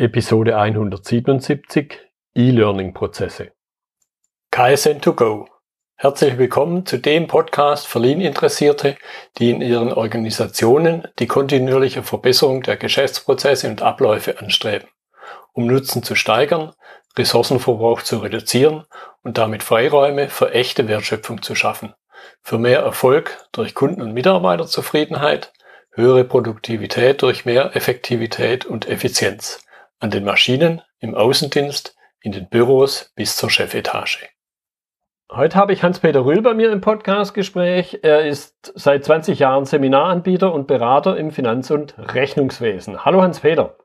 Episode 177 E-Learning-Prozesse. KSN2Go. Herzlich willkommen zu dem Podcast für Lean-Interessierte, die in ihren Organisationen die kontinuierliche Verbesserung der Geschäftsprozesse und Abläufe anstreben, um Nutzen zu steigern, Ressourcenverbrauch zu reduzieren und damit Freiräume für echte Wertschöpfung zu schaffen, für mehr Erfolg durch Kunden- und Mitarbeiterzufriedenheit, höhere Produktivität durch mehr Effektivität und Effizienz an den Maschinen, im Außendienst, in den Büros bis zur Chefetage. Heute habe ich Hans-Peter Rühl bei mir im Podcastgespräch. Er ist seit 20 Jahren Seminaranbieter und Berater im Finanz- und Rechnungswesen. Hallo Hans-Peter.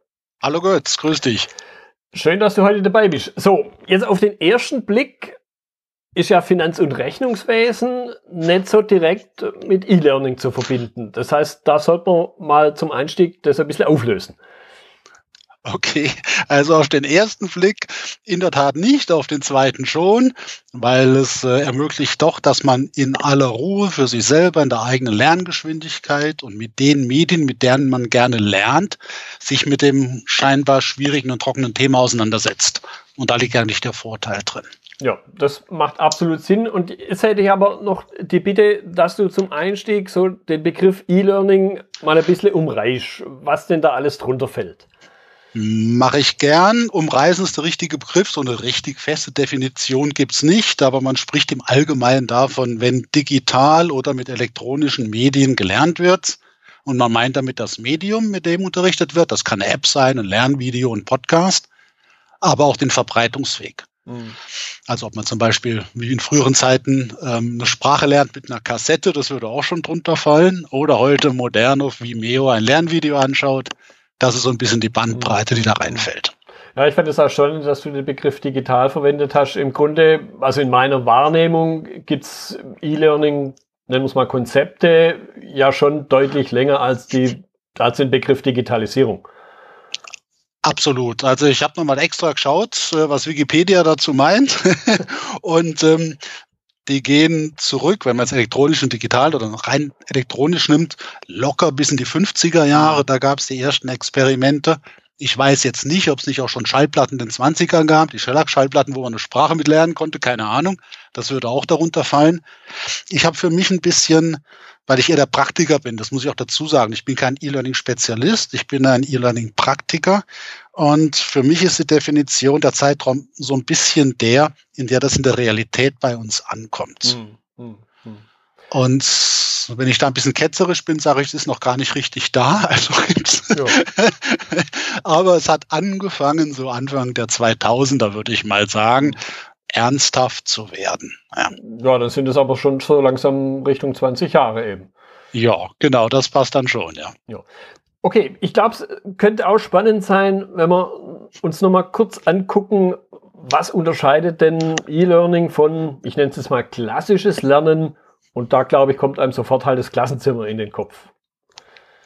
Hallo Götz, grüß dich. Schön, dass du heute dabei bist. So, jetzt auf den ersten Blick ist ja Finanz- und Rechnungswesen nicht so direkt mit E-Learning zu verbinden. Das heißt, da sollte man mal zum Einstieg das ein bisschen auflösen. Okay, also auf den ersten Blick in der Tat nicht, auf den zweiten schon, weil es äh, ermöglicht doch, dass man in aller Ruhe für sich selber in der eigenen Lerngeschwindigkeit und mit den Medien, mit denen man gerne lernt, sich mit dem scheinbar schwierigen und trockenen Thema auseinandersetzt. Und da liegt eigentlich der Vorteil drin. Ja, das macht absolut Sinn. Und jetzt hätte ich aber noch die Bitte, dass du zum Einstieg so den Begriff E-Learning mal ein bisschen umreißt, was denn da alles drunter fällt. Mache ich gern. Umreißen ist der richtige Begriff. So eine richtig feste Definition gibt's nicht, aber man spricht im Allgemeinen davon, wenn digital oder mit elektronischen Medien gelernt wird. Und man meint damit das Medium, mit dem unterrichtet wird. Das kann eine App sein, ein Lernvideo, ein Podcast, aber auch den Verbreitungsweg. Mhm. Also ob man zum Beispiel wie in früheren Zeiten ähm, eine Sprache lernt mit einer Kassette, das würde auch schon drunter fallen. Oder heute modern auf Vimeo ein Lernvideo anschaut das ist so ein bisschen die Bandbreite, die da reinfällt. Ja, ich fand es auch schon, dass du den Begriff digital verwendet hast. Im Grunde, also in meiner Wahrnehmung gibt's E-Learning, nennen wir es mal Konzepte, ja schon deutlich länger als, die, als den Begriff Digitalisierung. Absolut. Also ich habe nochmal extra geschaut, äh, was Wikipedia dazu meint. und ähm, die gehen zurück, wenn man es elektronisch und digital oder rein elektronisch nimmt, locker bis in die 50er Jahre. Da gab es die ersten Experimente. Ich weiß jetzt nicht, ob es nicht auch schon Schallplatten in den 20ern gab, die Shellac-Schallplatten, wo man eine Sprache mit lernen konnte, keine Ahnung. Das würde auch darunter fallen. Ich habe für mich ein bisschen, weil ich eher der Praktiker bin, das muss ich auch dazu sagen, ich bin kein E-Learning-Spezialist, ich bin ein E-Learning-Praktiker. Und für mich ist die Definition der Zeitraum so ein bisschen der, in der das in der Realität bei uns ankommt. Mhm. Mhm. Und wenn ich da ein bisschen ketzerisch bin, sage ich, es ist noch gar nicht richtig da. Also ja. Aber es hat angefangen, so Anfang der 2000er, würde ich mal sagen, ernsthaft zu werden. Ja. ja, dann sind es aber schon so langsam Richtung 20 Jahre eben. Ja, genau, das passt dann schon, ja. ja. Okay, ich glaube, es könnte auch spannend sein, wenn wir uns nochmal kurz angucken, was unterscheidet denn E-Learning von, ich nenne es jetzt mal klassisches Lernen und da glaube ich, kommt einem sofort halt das Klassenzimmer in den Kopf.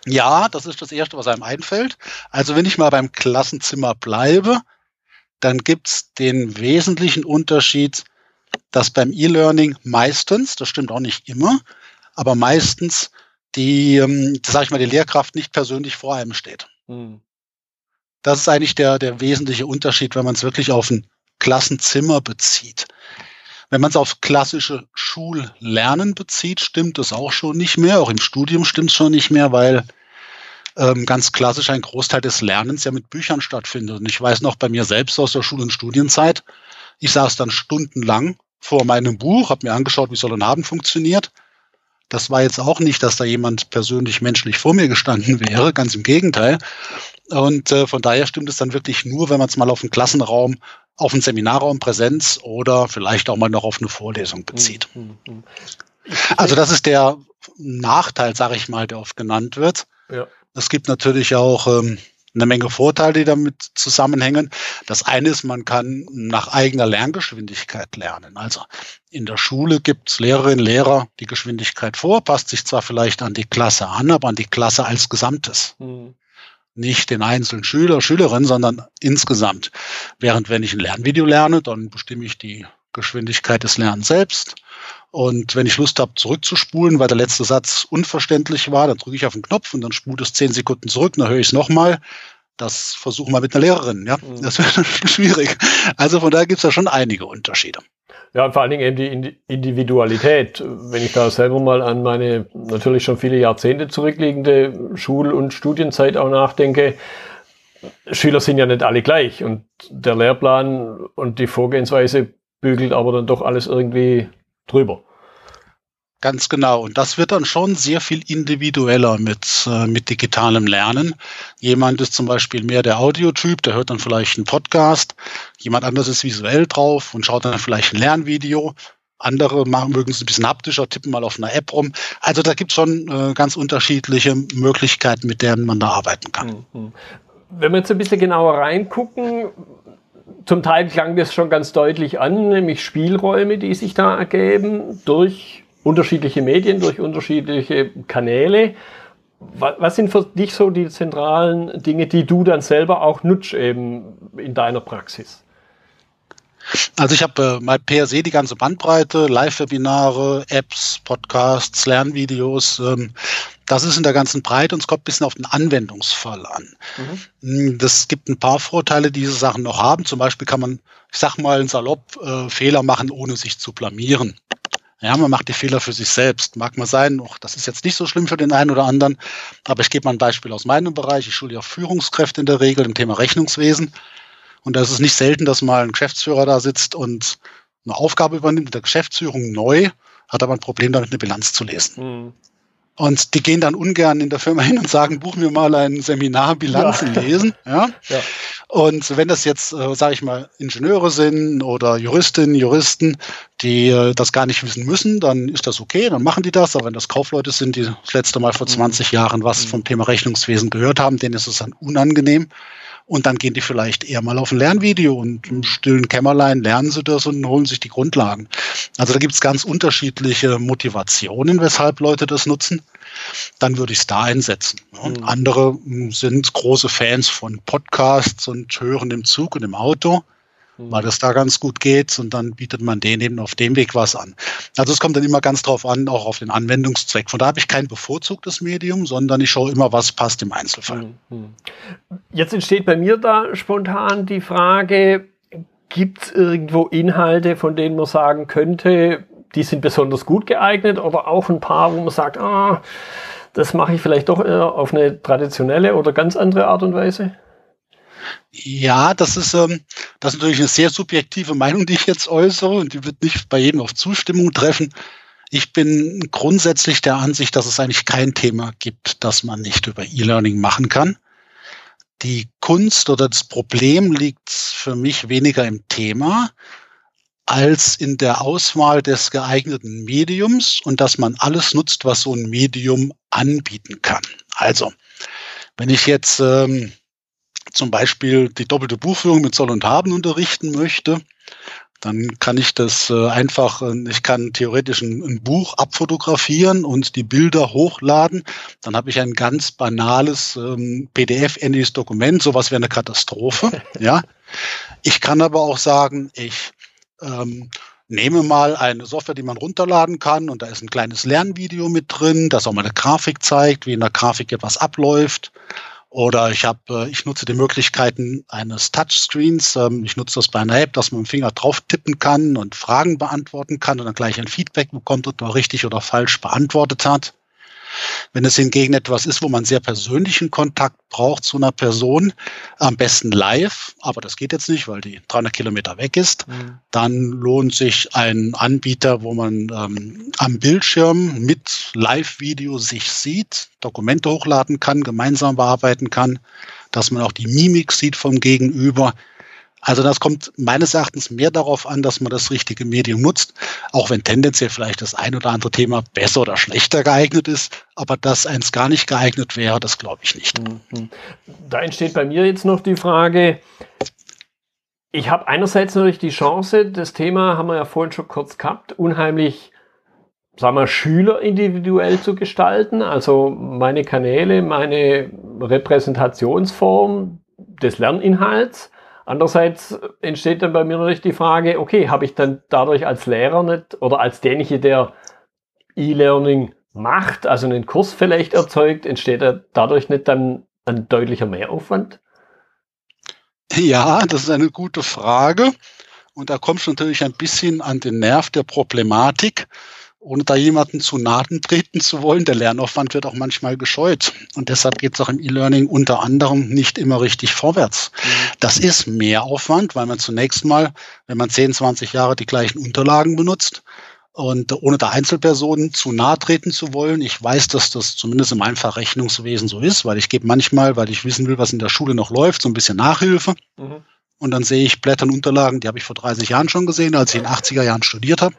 Ja, das ist das Erste, was einem einfällt. Also wenn ich mal beim Klassenzimmer bleibe, dann gibt's den wesentlichen Unterschied, dass beim E-Learning meistens, das stimmt auch nicht immer, aber meistens die, ähm, sag ich mal, die Lehrkraft nicht persönlich vor einem steht. Hm. Das ist eigentlich der, der wesentliche Unterschied, wenn man es wirklich auf ein Klassenzimmer bezieht. Wenn man es auf klassische Schullernen bezieht, stimmt das auch schon nicht mehr. Auch im Studium stimmt es schon nicht mehr, weil ähm, ganz klassisch ein Großteil des Lernens ja mit Büchern stattfindet. Und ich weiß noch bei mir selbst aus der Schul- und Studienzeit, ich saß dann stundenlang vor meinem Buch, habe mir angeschaut, wie soll ein Abend funktioniert. Das war jetzt auch nicht, dass da jemand persönlich menschlich vor mir gestanden wäre, ganz im Gegenteil. Und äh, von daher stimmt es dann wirklich nur, wenn man es mal auf einen Klassenraum, auf einen Seminarraum Präsenz oder vielleicht auch mal noch auf eine Vorlesung bezieht. Mhm. mhm. Also das ist der Nachteil, sage ich mal, der oft genannt wird. Ja. Es gibt natürlich auch ähm, eine Menge Vorteile, die damit zusammenhängen. Das eine ist, man kann nach eigener Lerngeschwindigkeit lernen. Also in der Schule gibt es Lehrerinnen, Lehrer die Geschwindigkeit vor, passt sich zwar vielleicht an die Klasse an, aber an die Klasse als Gesamtes. Mhm. Nicht den einzelnen Schüler, Schülerin, sondern insgesamt. Während wenn ich ein Lernvideo lerne, dann bestimme ich die Geschwindigkeit des Lernens selbst. Und wenn ich Lust habe, zurückzuspulen, weil der letzte Satz unverständlich war, dann drücke ich auf den Knopf und dann spult es zehn Sekunden zurück, dann höre ich es nochmal. Das versuchen wir mit einer Lehrerin, ja. Mhm. Das wäre schwierig. Also von daher gibt es da schon einige Unterschiede. Ja, und vor allen Dingen eben die Individualität. Wenn ich da selber mal an meine natürlich schon viele Jahrzehnte zurückliegende Schul- und Studienzeit auch nachdenke, Schüler sind ja nicht alle gleich und der Lehrplan und die Vorgehensweise bügelt aber dann doch alles irgendwie drüber. Ganz genau. Und das wird dann schon sehr viel individueller mit, äh, mit digitalem Lernen. Jemand ist zum Beispiel mehr der Audiotyp, der hört dann vielleicht einen Podcast. Jemand anders ist visuell drauf und schaut dann vielleicht ein Lernvideo. Andere machen, mögen es ein bisschen haptischer, tippen mal auf einer App rum. Also da gibt es schon äh, ganz unterschiedliche Möglichkeiten, mit denen man da arbeiten kann. Mhm. Wenn wir jetzt ein bisschen genauer reingucken, zum Teil klang das schon ganz deutlich an, nämlich Spielräume, die sich da ergeben durch unterschiedliche Medien, durch unterschiedliche Kanäle. Was sind für dich so die zentralen Dinge, die du dann selber auch nutzt eben in deiner Praxis? Also ich habe äh, mal per se die ganze Bandbreite, Live-Webinare, Apps, Podcasts, Lernvideos. Ähm, das ist in der ganzen Breite und es kommt ein bisschen auf den Anwendungsfall an. Mhm. Das gibt ein paar Vorteile, die diese Sachen noch haben. Zum Beispiel kann man, ich sag mal, salopp äh, Fehler machen, ohne sich zu blamieren. Ja, man macht die Fehler für sich selbst. Mag mal sein, auch das ist jetzt nicht so schlimm für den einen oder anderen, aber ich gebe mal ein Beispiel aus meinem Bereich. Ich schule ja Führungskräfte in der Regel im Thema Rechnungswesen. Und da ist es nicht selten, dass mal ein Geschäftsführer da sitzt und eine Aufgabe übernimmt mit der Geschäftsführung neu, hat aber ein Problem damit, eine Bilanz zu lesen. Mhm. Und die gehen dann ungern in der Firma hin und sagen, buchen wir mal ein Seminar Bilanzen ja. lesen. Ja? ja? Und wenn das jetzt, äh, sage ich mal, Ingenieure sind oder Juristinnen, Juristen, die äh, das gar nicht wissen müssen, dann ist das okay, dann machen die das. Aber wenn das Kaufleute sind, die das letzte Mal vor 20 mhm. Jahren was mhm. vom Thema Rechnungswesen gehört haben, denen ist es dann unangenehm. Und dann gehen die vielleicht eher mal auf ein Lernvideo und im stillen Kämmerlein lernen sie das und holen sich die Grundlagen. Also da gibt es ganz unterschiedliche Motivationen, weshalb Leute das nutzen. Dann würde ich es da einsetzen. Und mhm. andere hm, sind große Fans von Podcasts und hören im Zug und im Auto weil das da ganz gut geht und dann bietet man denen eben auf dem Weg was an. Also es kommt dann immer ganz drauf an, auch auf den Anwendungszweck. Von da habe ich kein bevorzugtes Medium, sondern ich schaue immer, was passt im Einzelfall. Hm, hm. Jetzt entsteht bei mir da spontan die Frage, gibt es irgendwo Inhalte, von denen man sagen könnte, die sind besonders gut geeignet oder auch ein paar, wo man sagt, ah, das mache ich vielleicht doch eher auf eine traditionelle oder ganz andere Art und Weise? Ja, das ist, ähm, das ist natürlich eine sehr subjektive Meinung, die ich jetzt äußere und die wird nicht bei jedem auf Zustimmung treffen. Ich bin grundsätzlich der Ansicht, dass es eigentlich kein Thema gibt, das man nicht über E-Learning machen kann. Die Kunst oder das Problem liegt für mich weniger im Thema als in der Auswahl des geeigneten Mediums und dass man alles nutzt, was so ein Medium anbieten kann. Also, wenn ich jetzt ähm, zum Beispiel die doppelte Buchführung mit Soll und Haben unterrichten möchte, dann kann ich das äh, einfach, äh, ich kann theoretisch ein, Buch abfotografieren und die Bilder hochladen. Dann habe ich ein ganz banales ähm, PDF-ähnliches Dokument. Sowas wäre eine Katastrophe. ja. Ich kann aber auch sagen, ich ähm, nehme mal eine Software, die man runterladen kann und da ist ein kleines Lernvideo mit drin, das auch mal eine Grafik zeigt, wie in der Grafik etwas abläuft. Oder ich habe, äh, ich nutze die Möglichkeiten eines Touchscreens. Ähm, ich nutze das bei einer App, dass man mit dem Finger drauf tippen kann und Fragen beantworten kann und dann gleich ein Feedback bekommt, ob man richtig oder falsch beantwortet hat. Wenn es hingegen etwas ist, wo man sehr persönlichen Kontakt braucht zu einer Person, am besten live, aber das geht jetzt nicht, weil die 300 Kilometer weg ist, mhm. dann lohnt sich ein Anbieter, wo man ähm, am Bildschirm mit Live-Video sich sieht, Dokumente hochladen kann, gemeinsam bearbeiten kann, dass man auch die Mimik sieht vom Gegenüber. Also das kommt meines Erachtens mehr darauf an, dass man das richtige Medium nutzt, auch wenn tendenziell vielleicht das ein oder andere Thema besser oder schlechter geeignet ist, aber dass eins gar nicht geeignet wäre, das glaube ich nicht. Mhm. Da entsteht bei mir jetzt noch die Frage, ich habe einerseits natürlich die Chance, das Thema haben wir ja vorhin schon kurz gehabt, unheimlich sagen wir, Schüler individuell zu gestalten, also meine Kanäle, meine Repräsentationsform des Lerninhalts Andererseits entsteht dann bei mir natürlich die Frage, okay, habe ich dann dadurch als Lehrer nicht oder als derjenige, der E-Learning macht, also einen Kurs vielleicht erzeugt, entsteht dadurch nicht dann ein deutlicher Mehraufwand? Ja, das ist eine gute Frage. Und da kommst du natürlich ein bisschen an den Nerv der Problematik ohne da jemanden zu Nahen treten zu wollen. Der Lernaufwand wird auch manchmal gescheut. Und deshalb geht es auch im E-Learning unter anderem nicht immer richtig vorwärts. Mhm. Das ist mehr Aufwand, weil man zunächst mal, wenn man 10, 20 Jahre die gleichen Unterlagen benutzt, und ohne der Einzelpersonen zu nahe treten zu wollen, ich weiß, dass das zumindest in meinem Rechnungswesen so ist, weil ich gebe manchmal, weil ich wissen will, was in der Schule noch läuft, so ein bisschen Nachhilfe. Mhm und dann sehe ich Blättern, Unterlagen, die habe ich vor 30 Jahren schon gesehen, als ich in den 80er Jahren studiert habe.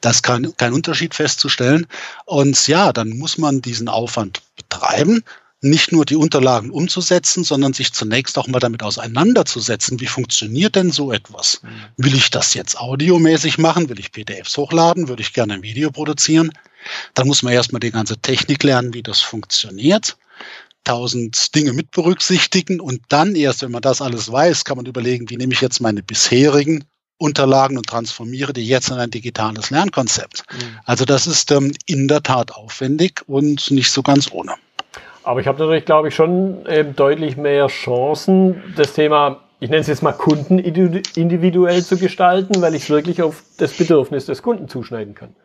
Da ist kein, kein Unterschied festzustellen. Und ja, dann muss man diesen Aufwand betreiben, nicht nur die Unterlagen umzusetzen, sondern sich zunächst auch mal damit auseinanderzusetzen, wie funktioniert denn so etwas? Mhm. Will ich das jetzt audiomäßig machen? Will ich PDFs hochladen? Würde ich gerne ein Video produzieren? Dann muss man erstmal die ganze Technik lernen, wie das funktioniert tausend Dinge mit berücksichtigen und dann erst, wenn man das alles weiß, kann man überlegen, wie nehme ich jetzt meine bisherigen Unterlagen und transformiere die jetzt in ein digitales Lernkonzept. Mhm. Also das ist ähm, in der Tat aufwendig und nicht so ganz ohne. Aber ich habe natürlich, glaube ich, schon ähm, deutlich mehr Chancen, das Thema, ich nenne es jetzt mal Kunden individuell zu gestalten, weil ich es wirklich auf das Bedürfnis des Kunden zuschneiden kann.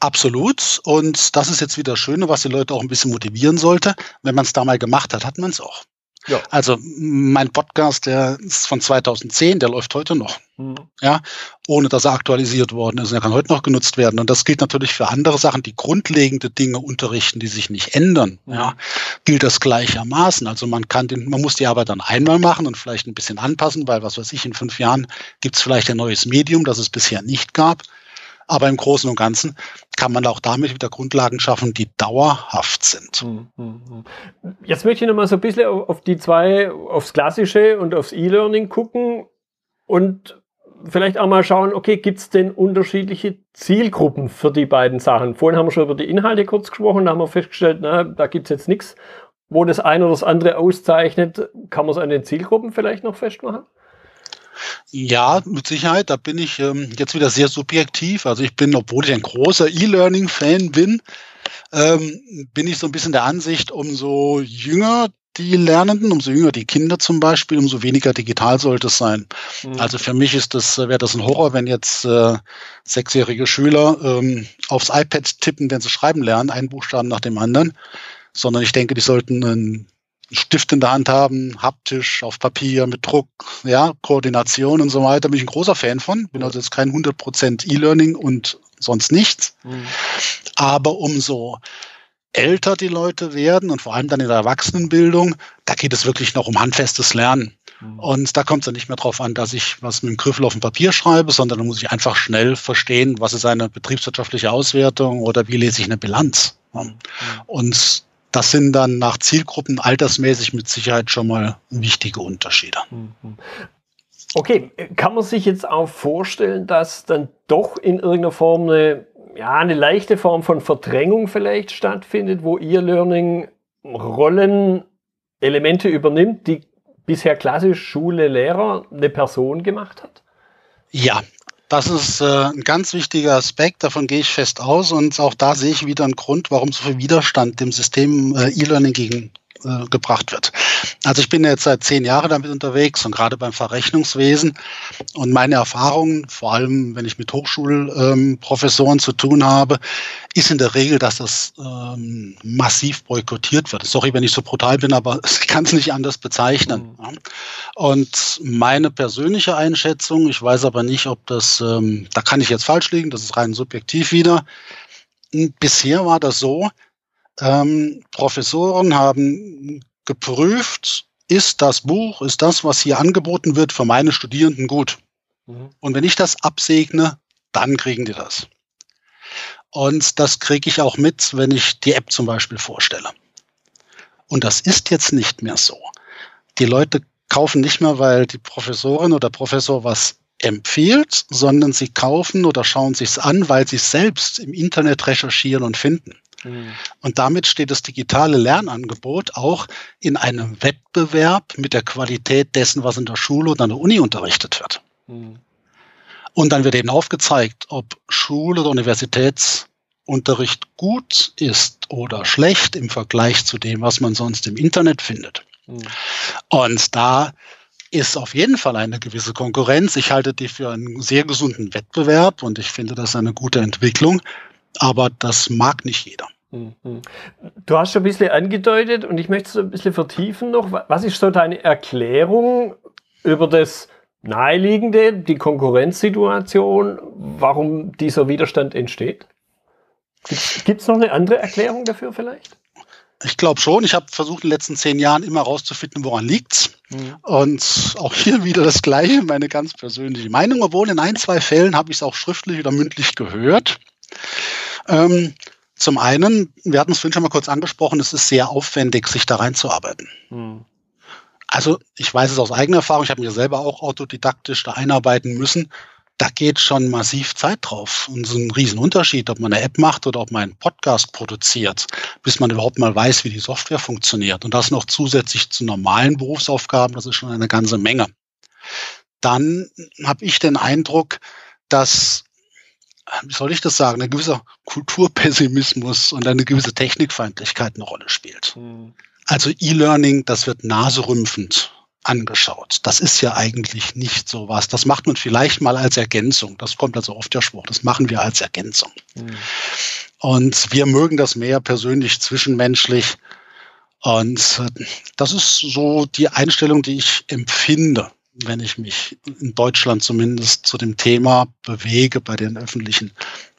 Absolut. Und das ist jetzt wieder das Schöne, was die Leute auch ein bisschen motivieren sollte. Wenn man es da mal gemacht hat, hat man es auch. Ja. Also mein Podcast, der ist von 2010, der läuft heute noch. Mhm. Ja, ohne dass er aktualisiert worden ist. Er kann heute noch genutzt werden. Und das gilt natürlich für andere Sachen, die grundlegende Dinge unterrichten, die sich nicht ändern. Mhm. Ja, gilt das gleichermaßen. Also man kann den, man muss die Arbeit dann einmal machen und vielleicht ein bisschen anpassen, weil was weiß ich, in fünf Jahren gibt es vielleicht ein neues Medium, das es bisher nicht gab. Aber im Großen und Ganzen kann man auch damit wieder Grundlagen schaffen, die dauerhaft sind. Hm, hm, hm. Jetzt möchte ich noch mal so ein bisschen auf die zwei, aufs Klassische und aufs E-Learning gucken und vielleicht auch mal schauen, okay, gibt es denn unterschiedliche Zielgruppen für die beiden Sachen? Vorhin haben wir schon über die Inhalte kurz gesprochen, da haben wir festgestellt, na, da gibt es jetzt nichts, wo das eine oder das andere auszeichnet. Kann man es an den Zielgruppen vielleicht noch festmachen? Ja, mit Sicherheit. Da bin ich ähm, jetzt wieder sehr subjektiv. Also ich bin, obwohl ich ein großer E-Learning-Fan bin, ähm, bin ich so ein bisschen der Ansicht, umso jünger die Lernenden, umso jünger die Kinder zum Beispiel, umso weniger digital sollte es sein. Mhm. Also für mich ist das, wäre das ein Horror, wenn jetzt äh, sechsjährige Schüler ähm, aufs iPad tippen, wenn sie schreiben lernen, einen Buchstaben nach dem anderen, sondern ich denke, die sollten ein Stift in der Hand haben, haptisch, auf Papier, mit Druck, ja, Koordination und so weiter, bin ich ein großer Fan von. Bin also jetzt kein 100% E-Learning und sonst nichts. Mhm. Aber umso älter die Leute werden und vor allem dann in der Erwachsenenbildung, da geht es wirklich noch um handfestes Lernen. Mhm. Und da kommt es dann nicht mehr darauf an, dass ich was mit dem Griffel auf dem Papier schreibe, sondern da muss ich einfach schnell verstehen, was ist eine betriebswirtschaftliche Auswertung oder wie lese ich eine Bilanz. Mhm. Und das sind dann nach Zielgruppen altersmäßig mit Sicherheit schon mal wichtige Unterschiede. Mhm. Okay, kann man sich jetzt auch vorstellen, dass dann doch in irgendeiner Form eine, ja, eine leichte Form von Verdrängung vielleicht stattfindet, wo ihr Learning Rollen, Elemente übernimmt, die bisher klassisch Schule, Lehrer eine Person gemacht hat? Ja, das ist äh, ein ganz wichtiger Aspekt, davon gehe ich fest aus. Und auch da sehe ich wieder einen Grund, warum so viel Widerstand dem System äh, E-Learning gegen äh, gebracht wird. Also ich bin jetzt seit zehn Jahren damit unterwegs und gerade beim Verrechnungswesen und meine Erfahrungen, vor allem wenn ich mit Hochschulprofessoren ähm, zu tun habe, ist in der Regel, dass das ähm, massiv boykottiert wird. Sorry, wenn ich so brutal bin, aber ich kann es nicht anders bezeichnen. Mhm. Und meine persönliche Einschätzung, ich weiß aber nicht, ob das, ähm, da kann ich jetzt falsch liegen, das ist rein subjektiv wieder. Bisher war das so, ähm, Professoren haben geprüft, ist das Buch, ist das, was hier angeboten wird, für meine Studierenden gut. Mhm. Und wenn ich das absegne, dann kriegen die das. Und das kriege ich auch mit, wenn ich die App zum Beispiel vorstelle. Und das ist jetzt nicht mehr so. Die Leute kaufen nicht mehr, weil die Professorin oder Professor was empfiehlt, sondern sie kaufen oder schauen sich's an, weil sie es selbst im Internet recherchieren und finden. Mhm. Und damit steht das digitale Lernangebot auch in einem Wettbewerb mit der Qualität dessen, was in der Schule oder an der Uni unterrichtet wird. Mhm. Und dann wird eben aufgezeigt, ob Schule oder Universitätsunterricht gut ist oder schlecht im Vergleich zu dem, was man sonst im Internet findet. Mhm. Und da ist auf jeden Fall eine gewisse Konkurrenz. Ich halte die für einen sehr gesunden Wettbewerb und ich finde das eine gute Entwicklung. Aber das mag nicht jeder. Du hast schon ein bisschen angedeutet und ich möchte es ein bisschen vertiefen noch. Was ist so deine Erklärung über das Naheliegende, die Konkurrenzsituation, warum dieser Widerstand entsteht? Gibt es noch eine andere Erklärung dafür vielleicht? Ich glaube schon. Ich habe versucht in den letzten zehn Jahren immer herauszufinden, woran liegt's. Mhm. Und auch hier wieder das Gleiche, meine ganz persönliche Meinung, obwohl in ein, zwei Fällen habe ich es auch schriftlich oder mündlich gehört. Ähm, zum einen, wir hatten es vorhin schon mal kurz angesprochen, es ist sehr aufwendig, sich da reinzuarbeiten. Mhm. Also ich weiß es aus eigener Erfahrung, ich habe mir selber auch autodidaktisch da einarbeiten müssen. Da geht schon massiv Zeit drauf. Und so ein Riesenunterschied, ob man eine App macht oder ob man einen Podcast produziert, bis man überhaupt mal weiß, wie die Software funktioniert. Und das noch zusätzlich zu normalen Berufsaufgaben, das ist schon eine ganze Menge. Dann habe ich den Eindruck, dass wie soll ich das sagen, ein gewisser Kulturpessimismus und eine gewisse Technikfeindlichkeit eine Rolle spielt. Mhm. Also E-Learning, das wird naserümpfend angeschaut. Das ist ja eigentlich nicht so was. Das macht man vielleicht mal als Ergänzung. Das kommt also oft der Spruch. Das machen wir als Ergänzung. Mhm. Und wir mögen das mehr persönlich zwischenmenschlich. Und äh, das ist so die Einstellung, die ich empfinde wenn ich mich in Deutschland zumindest zu dem Thema bewege bei den öffentlichen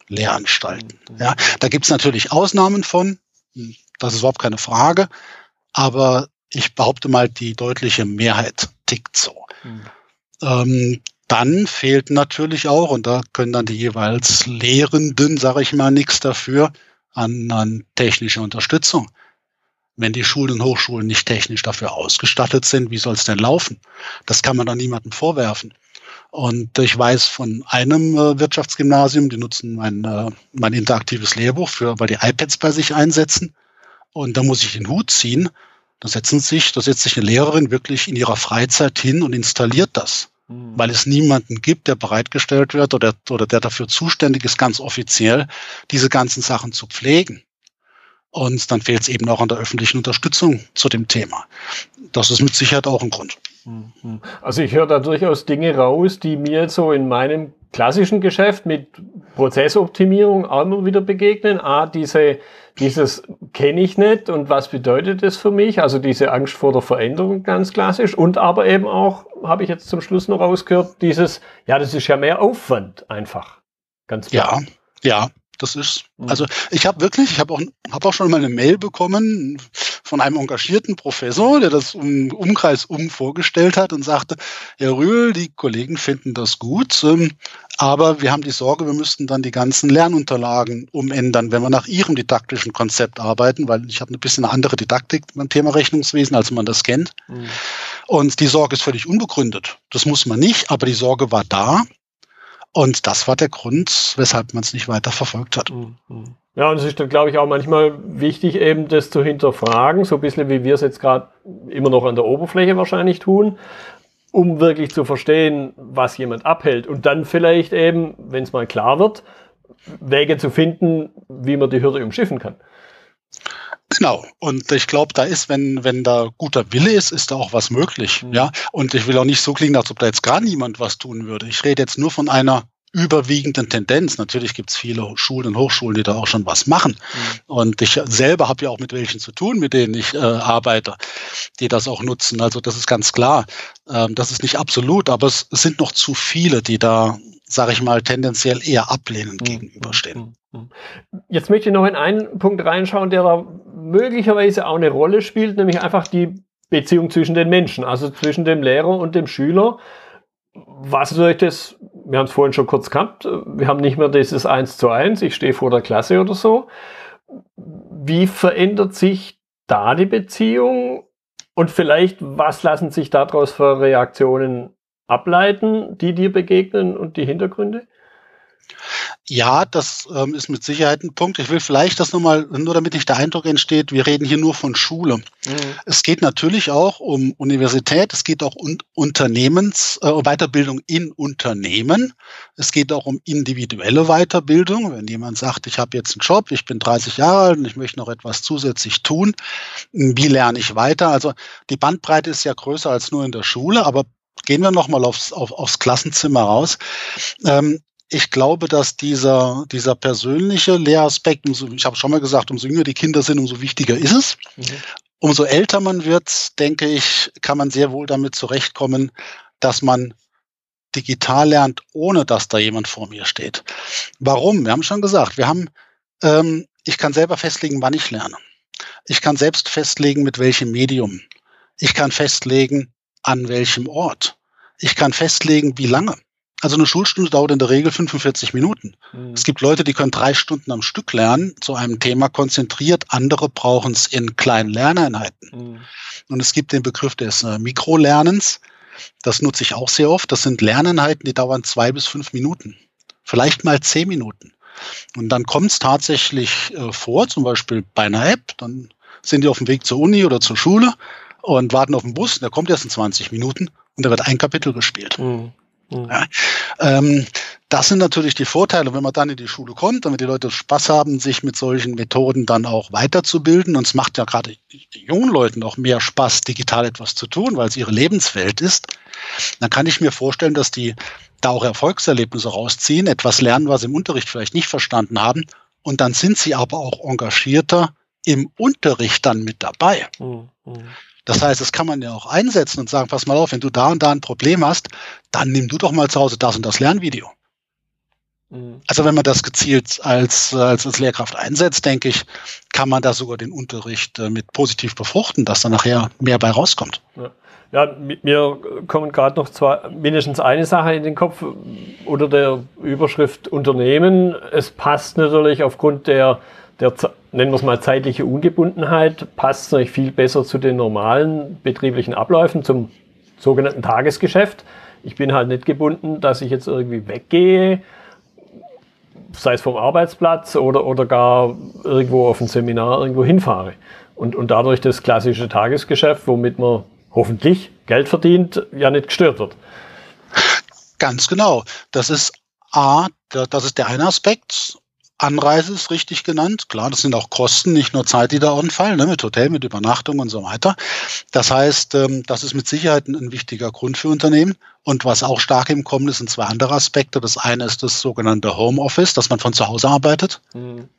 Lehranstalten. Mhm. Ja, da gibt es natürlich Ausnahmen von, das ist überhaupt keine Frage, aber ich behaupte mal, die deutliche Mehrheit tickt so. Mhm. Ähm, dann fehlt natürlich auch, und da können dann die jeweils Lehrenden, sage ich mal, nichts dafür, an, an technischer Unterstützung. Wenn die Schulen und Hochschulen nicht technisch dafür ausgestattet sind, wie soll es denn laufen? Das kann man dann niemandem vorwerfen. Und ich weiß von einem äh, Wirtschaftsgymnasium, die nutzen mein, äh, mein interaktives Lehrbuch für, weil die iPads bei sich einsetzen. Und da muss ich den Hut ziehen. Da setzen sich, da setzt sich eine Lehrerin wirklich in ihrer Freizeit hin und installiert das. Mhm. Weil es niemanden gibt, der bereitgestellt wird oder, oder der dafür zuständig ist, ganz offiziell diese ganzen Sachen zu pflegen. Und dann fehlt es eben auch an der öffentlichen Unterstützung zu dem Thema. Das ist mit Sicherheit auch ein Grund. Mhm. Also ich höre da durchaus Dinge raus, die mir so in meinem klassischen Geschäft mit Prozessoptimierung auch immer wieder begegnen. A, diese, dieses kenne ich nicht und was bedeutet das für mich? Also diese Angst vor der Veränderung ganz klassisch. Und aber eben auch, habe ich jetzt zum Schluss noch rausgehört, dieses, ja, das ist ja mehr Aufwand einfach. Ganz klar. Ja, ja. Das ist, mhm. also ich habe wirklich, ich habe auch, hab auch schon mal eine Mail bekommen von einem engagierten Professor, der das im Umkreis um vorgestellt hat und sagte, Herr Rühl, die Kollegen finden das gut, ähm, aber wir haben die Sorge, wir müssten dann die ganzen Lernunterlagen umändern, wenn wir nach Ihrem didaktischen Konzept arbeiten, weil ich habe ein bisschen eine andere Didaktik beim Thema Rechnungswesen, als man das kennt. Mhm. Und die Sorge ist völlig unbegründet. Das muss man nicht, aber die Sorge war da. Und das war der Grund, weshalb man es nicht weiter verfolgt hat. Mhm. Ja, und es ist dann, glaube ich, auch manchmal wichtig, eben das zu hinterfragen, so ein bisschen wie wir es jetzt gerade immer noch an der Oberfläche wahrscheinlich tun, um wirklich zu verstehen, was jemand abhält. Und dann vielleicht eben, wenn es mal klar wird, Wege zu finden, wie man die Hürde umschiffen kann. Genau. Und ich glaube, da ist, wenn, wenn da guter Wille ist, ist da auch was möglich. Mhm. Ja. Und ich will auch nicht so klingen, als ob da jetzt gar niemand was tun würde. Ich rede jetzt nur von einer überwiegenden Tendenz. Natürlich gibt es viele Schulen und Hochschulen, die da auch schon was machen. Mhm. Und ich selber habe ja auch mit welchen zu tun, mit denen ich äh, arbeite, die das auch nutzen. Also das ist ganz klar. Ähm, das ist nicht absolut, aber es, es sind noch zu viele, die da sage ich mal, tendenziell eher ablehnend mhm. gegenüberstehen. Mhm. Mhm. Jetzt möchte ich noch in einen Punkt reinschauen, der da möglicherweise auch eine Rolle spielt, nämlich einfach die Beziehung zwischen den Menschen, also zwischen dem Lehrer und dem Schüler. Was soll ich das, wir haben es vorhin schon kurz gehabt, wir haben nicht mehr dieses Eins zu eins, ich stehe vor der Klasse oder so. Wie verändert sich da die Beziehung? Und vielleicht, was lassen sich daraus für Reaktionen ableiten, die dir begegnen und die Hintergründe? Ja, das ähm, ist mit Sicherheit ein Punkt. Ich will vielleicht das nochmal, nur damit nicht der Eindruck entsteht, wir reden hier nur von Schule. Mhm. Es geht natürlich auch um Universität, es geht auch um Unternehmens, äh, Weiterbildung in Unternehmen. Es geht auch um individuelle Weiterbildung. Wenn jemand sagt, ich habe jetzt einen Job, ich bin 30 Jahre alt und ich möchte noch etwas zusätzlich tun, wie lerne ich weiter? Also die Bandbreite ist ja größer als nur in der Schule, aber gehen wir nochmal aufs, auf, aufs Klassenzimmer raus. Ähm, ich glaube, dass dieser, dieser persönliche Lehraspekt, umso, ich habe schon mal gesagt, umso jünger die Kinder sind, umso wichtiger ist es. Mhm. Umso älter man wird, denke ich, kann man sehr wohl damit zurechtkommen, dass man digital lernt, ohne dass da jemand vor mir steht. Warum? Wir haben schon gesagt, wir haben, ähm, ich kann selber festlegen, wann ich lerne. Ich kann selbst festlegen, mit welchem Medium. Ich kann festlegen, an welchem Ort. Ich kann festlegen, wie lange. Also eine Schulstunde dauert in der Regel 45 Minuten. Mhm. Es gibt Leute, die können drei Stunden am Stück lernen, zu einem Thema konzentriert. Andere brauchen es in kleinen Lerneinheiten. Mhm. Und es gibt den Begriff des äh, Mikrolernens. Das nutze ich auch sehr oft. Das sind Lerneinheiten, die dauern zwei bis fünf Minuten. Vielleicht mal zehn Minuten. Und dann kommt es tatsächlich äh, vor, zum Beispiel bei einer App, dann sind die auf dem Weg zur Uni oder zur Schule und warten auf den Bus, der kommt erst in 20 Minuten und da wird ein Kapitel gespielt. Mhm. Mhm. Ja, ähm, das sind natürlich die Vorteile, wenn man dann in die Schule kommt, damit die Leute Spaß haben, sich mit solchen Methoden dann auch weiterzubilden. Und es macht ja gerade jungen Leuten auch mehr Spaß, digital etwas zu tun, weil es ihre Lebenswelt ist. Dann kann ich mir vorstellen, dass die da auch Erfolgserlebnisse rausziehen, etwas lernen, was sie im Unterricht vielleicht nicht verstanden haben. Und dann sind sie aber auch engagierter im Unterricht dann mit dabei. Mhm. Das heißt, das kann man ja auch einsetzen und sagen, pass mal auf, wenn du da und da ein Problem hast, dann nimm du doch mal zu Hause das und das Lernvideo. Mhm. Also wenn man das gezielt als, als, als Lehrkraft einsetzt, denke ich, kann man da sogar den Unterricht äh, mit positiv befruchten, dass da nachher mehr bei rauskommt. Ja. Ja, mir kommen gerade noch zwei, mindestens eine Sache in den Kopf unter der Überschrift Unternehmen. Es passt natürlich aufgrund der der, nennen wir es mal, zeitliche Ungebundenheit passt natürlich viel besser zu den normalen betrieblichen Abläufen, zum sogenannten Tagesgeschäft. Ich bin halt nicht gebunden, dass ich jetzt irgendwie weggehe, sei es vom Arbeitsplatz oder, oder gar irgendwo auf ein Seminar irgendwo hinfahre. Und, und dadurch das klassische Tagesgeschäft, womit man hoffentlich Geld verdient, ja nicht gestört wird. Ganz genau. Das ist A, das ist der eine Aspekt. Anreise ist richtig genannt. Klar, das sind auch Kosten, nicht nur Zeit, die da anfallen, ne, mit Hotel, mit Übernachtung und so weiter. Das heißt, ähm, das ist mit Sicherheit ein, ein, wichtiger Grund für Unternehmen. Und was auch stark im Kommen ist, sind zwei andere Aspekte. Das eine ist das sogenannte Homeoffice, dass man von zu Hause arbeitet. Mhm.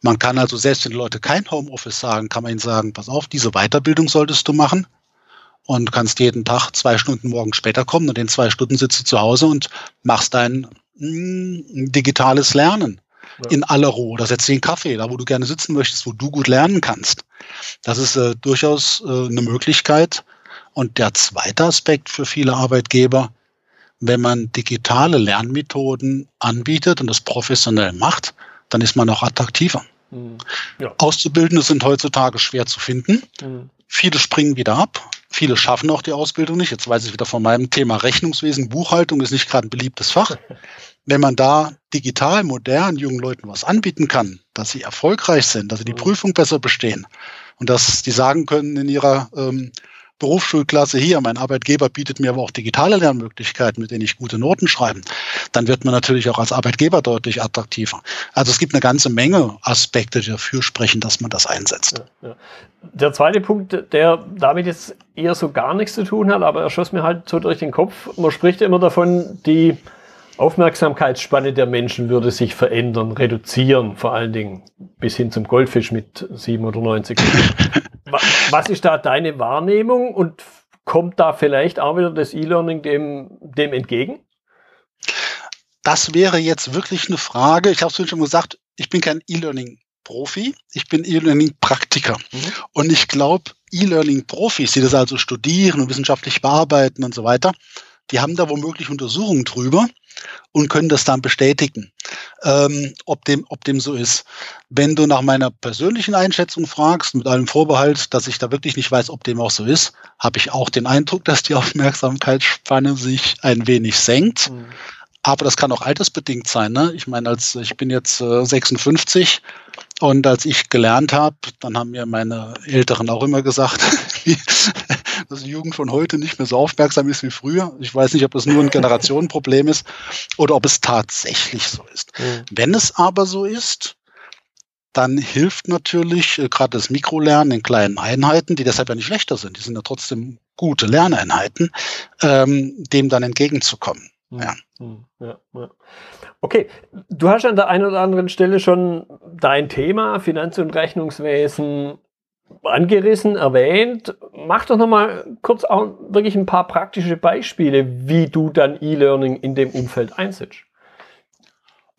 Man kann also, selbst wenn die Leute kein Homeoffice sagen, kann man ihnen sagen, pass auf, diese Weiterbildung solltest du machen. Und kannst jeden Tag zwei Stunden morgen später kommen und in zwei Stunden sitzt du zu Hause und machst dein mh, mm, digitales Lernen ja. in aller Ruhe oder setz dich einen Kaffee, da wo du gerne sitzen möchtest, wo du gut lernen kannst. Das ist äh, durchaus äh, eine Möglichkeit. Und der zweite Aspekt für viele Arbeitgeber, wenn man digitale Lernmethoden anbietet und das professionell macht, dann ist man auch attraktiver. Mhm. Ja. Auszubildende sind heutzutage schwer zu finden. Mhm. Viele springen wieder ab. Viele schaffen auch die Ausbildung nicht. Jetzt weiß ich wieder von meinem Thema Rechnungswesen. Buchhaltung ist nicht gerade ein beliebtes Fach. wenn man da digital, modern jungen Leuten was anbieten kann, dass sie erfolgreich sind, dass sie die mhm. Prüfung besser bestehen und dass die sagen können in ihrer ähm, Berufsschulklasse hier, mein Arbeitgeber bietet mir aber auch digitale Lernmöglichkeiten, mit denen ich gute Noten schreiben, dann wird man natürlich auch als Arbeitgeber deutlich attraktiver. Also es gibt eine ganze Menge Aspekte, die dafür sprechen, dass man das einsetzt. Ja, ja. Der zweite Punkt, der damit jetzt eher so gar nichts zu tun hat, aber er schoss mir halt so durch den Kopf. Man spricht immer davon, die Aufmerksamkeitsspanne der Menschen würde sich verändern, reduzieren, vor allen Dingen bis hin zum Goldfisch mit 7 oder 90. Was ist da deine Wahrnehmung und kommt da vielleicht auch wieder das E-Learning dem, dem entgegen? Das wäre jetzt wirklich eine Frage. Ich habe es schon gesagt, ich bin kein E-Learning-Profi, ich bin E-Learning-Praktiker. Mhm. Und ich glaube, E-Learning-Profis, die das also studieren und wissenschaftlich bearbeiten und so weiter, die haben da womöglich Untersuchungen drüber und können das dann bestätigen, ähm, ob, dem, ob dem so ist. Wenn du nach meiner persönlichen Einschätzung fragst, mit einem Vorbehalt, dass ich da wirklich nicht weiß, ob dem auch so ist, habe ich auch den Eindruck, dass die Aufmerksamkeitsspanne sich ein wenig senkt. Mhm. Aber das kann auch altersbedingt sein. Ne? Ich meine, als ich bin jetzt äh, 56 und als ich gelernt habe, dann haben mir meine Älteren auch immer gesagt, dass die Jugend von heute nicht mehr so aufmerksam ist wie früher. Ich weiß nicht, ob das nur ein Generationenproblem ist oder ob es tatsächlich so ist. Mhm. Wenn es aber so ist, dann hilft natürlich äh, gerade das Mikrolernen in kleinen Einheiten, die deshalb ja nicht schlechter sind. Die sind ja trotzdem gute Lerneinheiten, ähm, dem dann entgegenzukommen. Hm, ja. Hm, ja, ja. Okay, du hast an der einen oder anderen Stelle schon dein Thema Finanz- und Rechnungswesen angerissen, erwähnt. Mach doch nochmal kurz auch wirklich ein paar praktische Beispiele, wie du dann E-Learning in dem Umfeld einsetzt.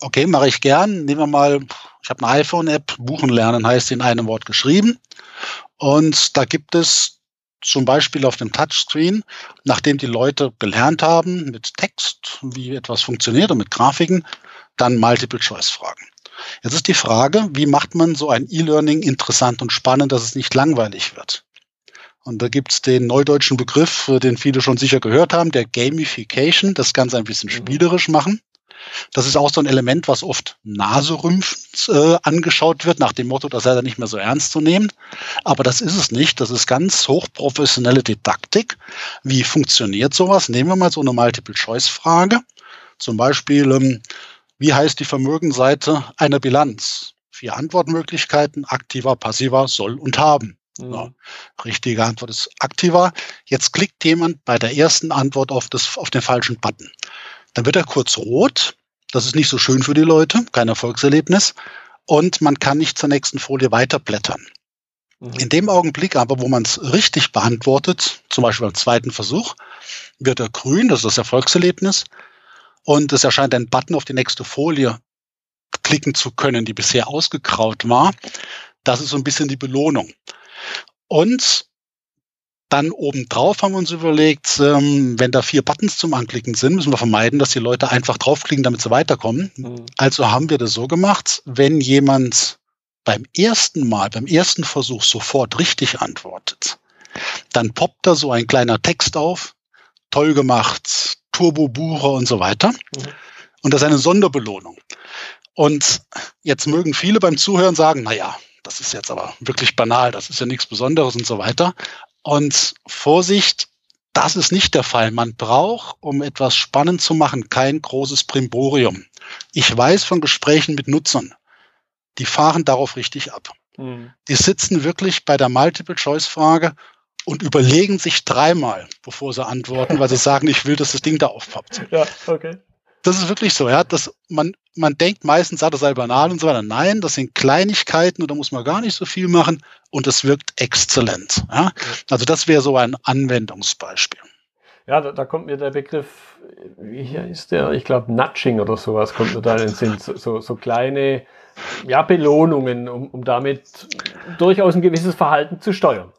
Okay, mache ich gern. Nehmen wir mal, ich habe eine iPhone-App, Buchen lernen heißt in einem Wort geschrieben. Und da gibt es zum Beispiel auf dem Touchscreen, nachdem die Leute gelernt haben mit Text, wie etwas funktioniert und mit Grafiken, dann Multiple-Choice-Fragen. Jetzt ist die Frage, wie macht man so ein E-Learning interessant und spannend, dass es nicht langweilig wird? Und da gibt's den neudeutschen Begriff, den viele schon sicher gehört haben, der Gamification, das Ganze ein bisschen mhm. spielerisch machen. Das ist auch so ein Element, was oft naserümpfend äh, angeschaut wird, nach dem Motto, das sei dann nicht mehr so ernst zu nehmen. Aber das ist es nicht. Das ist ganz hochprofessionelle Didaktik. Wie funktioniert sowas? Nehmen wir mal so eine Multiple-Choice-Frage. Zum Beispiel, ähm, wie heißt die Vermögensseite einer Bilanz? Vier Antwortmöglichkeiten, aktiver, passiver, soll und haben. Mhm. Ja, richtige Antwort ist aktiver. Jetzt klickt jemand bei der ersten Antwort auf, das, auf den falschen Button. Dann wird er kurz rot. Das ist nicht so schön für die Leute, kein Erfolgserlebnis. Und man kann nicht zur nächsten Folie weiterblättern. Mhm. In dem Augenblick aber, wo man es richtig beantwortet, zum Beispiel beim zweiten Versuch, wird er grün, das ist das Erfolgserlebnis. Und es erscheint ein Button auf die nächste Folie klicken zu können, die bisher ausgekraut war. Das ist so ein bisschen die Belohnung. Und dann obendrauf haben wir uns überlegt, ähm, wenn da vier Buttons zum Anklicken sind, müssen wir vermeiden, dass die Leute einfach draufklicken, damit sie weiterkommen. Mhm. Also haben wir das so gemacht, wenn jemand beim ersten Mal, beim ersten Versuch sofort richtig antwortet, dann poppt da so ein kleiner Text auf, toll gemacht, Turbo-Bucher und so weiter. Mhm. Und das ist eine Sonderbelohnung. Und jetzt mögen viele beim Zuhören sagen, na ja, das ist jetzt aber wirklich banal, das ist ja nichts Besonderes und so weiter. Und Vorsicht, das ist nicht der Fall. Man braucht, um etwas spannend zu machen, kein großes Primborium. Ich weiß von Gesprächen mit Nutzern, die fahren darauf richtig ab. Mhm. Die sitzen wirklich bei der Multiple-Choice-Frage und überlegen sich dreimal, bevor sie antworten, weil sie sagen, ich will, dass das Ding da aufpoppt. Ja, okay das ist wirklich so, ja. dass man, man denkt meistens, ah, das sei banal und so weiter. Nein, das sind Kleinigkeiten und da muss man gar nicht so viel machen und es wirkt exzellent. Ja? Also das wäre so ein Anwendungsbeispiel. Ja, da, da, kommt mir der Begriff, wie hier ist der, ich glaube, Nudging oder sowas kommt mir da in den Sinn. So, so, so kleine ja, Belohnungen, um, um damit durchaus ein gewisses Verhalten zu steuern.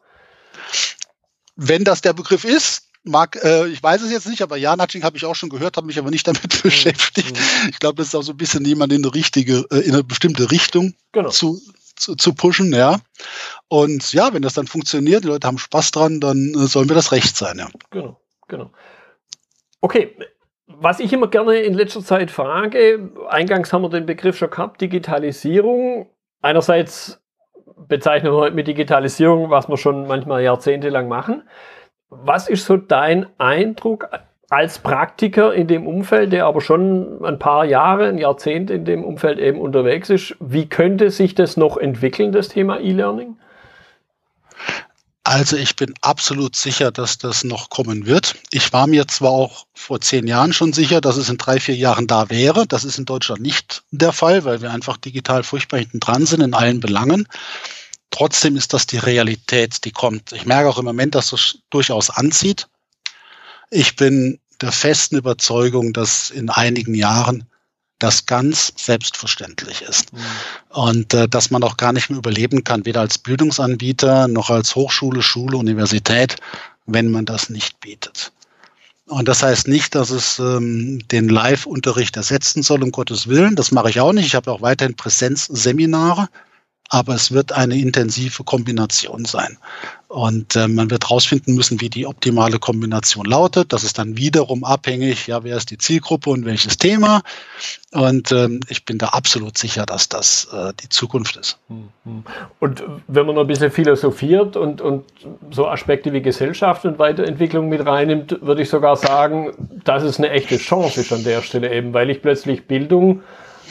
Wenn das der Begriff ist, mag, äh, ich weiß es jetzt nicht, aber ja, Nudging habe ich auch schon gehört, habe mich aber nicht damit mhm. beschäftigt. Mhm. Ich glaube, das ist auch so ein bisschen jemand in eine richtige, äh, in eine bestimmte Richtung genau. zu, zu, zu pushen, ja. Und ja, wenn das dann funktioniert, die Leute haben Spaß dran, dann äh, sollen wir das recht sein, ja. Genau, genau. Okay, was ich immer gerne in letzter Zeit frage, eingangs haben wir den Begriff schon gehabt, Digitalisierung. Einerseits bezeichnen wir heute mit Digitalisierung, was wir schon manchmal jahrzehntelang machen. Was ist so dein Eindruck als Praktiker in dem Umfeld, der aber schon ein paar Jahre, ein Jahrzehnt in dem Umfeld eben unterwegs ist? Wie könnte sich das noch entwickeln, das Thema E-Learning? Also ich bin absolut sicher, dass das noch kommen wird. Ich war mir zwar auch vor zehn Jahren schon sicher, dass es in drei, vier Jahren da wäre. Das ist in Deutschland nicht der Fall, weil wir einfach digital furchtbar hinten dran sind in allen Belangen. Trotzdem ist das die Realität, die kommt. Ich merke auch im Moment, dass es durchaus anzieht. Ich bin der festen Überzeugung, dass in einigen Jahren das ganz selbstverständlich ist. Mhm. Und äh, dass man auch gar nicht mehr überleben kann, weder als Bildungsanbieter noch als Hochschule, Schule, Universität, wenn man das nicht bietet. Und das heißt nicht, dass es ähm, den Live-Unterricht ersetzen soll, um Gottes Willen. Das mache ich auch nicht. Ich habe auch weiterhin Präsenzseminare aber es wird eine intensive Kombination sein. Und äh, man wird herausfinden müssen, wie die optimale Kombination lautet. Das ist dann wiederum abhängig, ja, wer ist die Zielgruppe und welches Thema. Und ähm, ich bin da absolut sicher, dass das äh, die Zukunft ist. Mhm. Und wenn man noch ein bisschen philosophiert und, und so Aspekte wie Gesellschaft und Weiterentwicklung mit reinnimmt, würde ich sogar sagen, dass es eine echte Chance ist an der Stelle eben, weil ich plötzlich Bildung,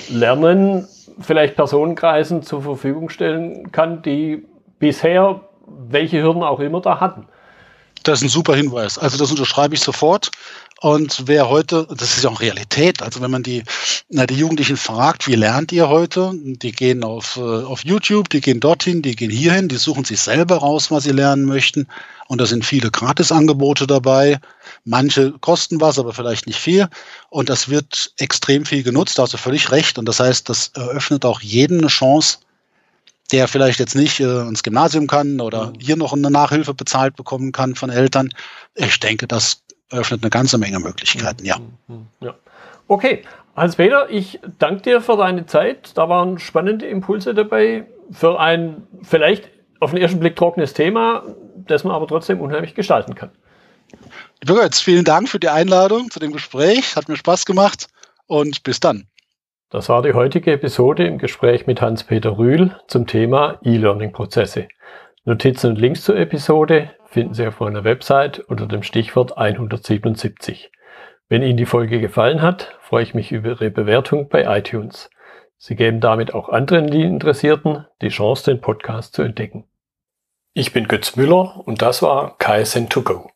Lernen vielleicht Personenkreisen zur Verfügung stellen kann, die bisher welche Hürden auch immer da hatten. Das ist ein super Hinweis. Also das unterschreibe ich sofort. Und wer heute, das ist ja auch Realität, also wenn man die, na, die Jugendlichen fragt, wie lernt ihr heute? Die gehen auf, äh, auf YouTube, die gehen dorthin, die gehen hierhin, die suchen sich selber raus, was sie lernen möchten. Und da sind viele Gratisangebote dabei. Manche kosten was, aber vielleicht nicht viel. Und das wird extrem viel genutzt, da hast du völlig recht. Und das heißt, das eröffnet auch jedem eine Chance, der vielleicht jetzt nicht äh, ins Gymnasium kann oder mhm. hier noch eine Nachhilfe bezahlt bekommen kann von Eltern. Ich denke, das eröffnet eine ganze Menge Möglichkeiten, ja. Mhm. Mhm. ja. Okay, Hans-Peter, ich danke dir für deine Zeit. Da waren spannende Impulse dabei für ein vielleicht auf den ersten Blick trockenes Thema, das man aber trotzdem unheimlich gestalten kann. Lieber Götz, vielen Dank für die Einladung zu dem Gespräch. Hat mir Spaß gemacht und bis dann. Das war die heutige Episode im Gespräch mit Hans-Peter Rühl zum Thema E-Learning-Prozesse. Notizen und Links zur Episode finden Sie auf meiner Website unter dem Stichwort 177. Wenn Ihnen die Folge gefallen hat, freue ich mich über Ihre Bewertung bei iTunes. Sie geben damit auch anderen Interessierten die Chance, den Podcast zu entdecken. Ich bin Götz Müller und das war KSN2Go.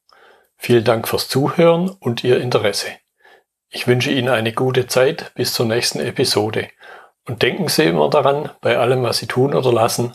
Vielen Dank fürs Zuhören und Ihr Interesse. Ich wünsche Ihnen eine gute Zeit bis zur nächsten Episode. Und denken Sie immer daran, bei allem, was Sie tun oder lassen,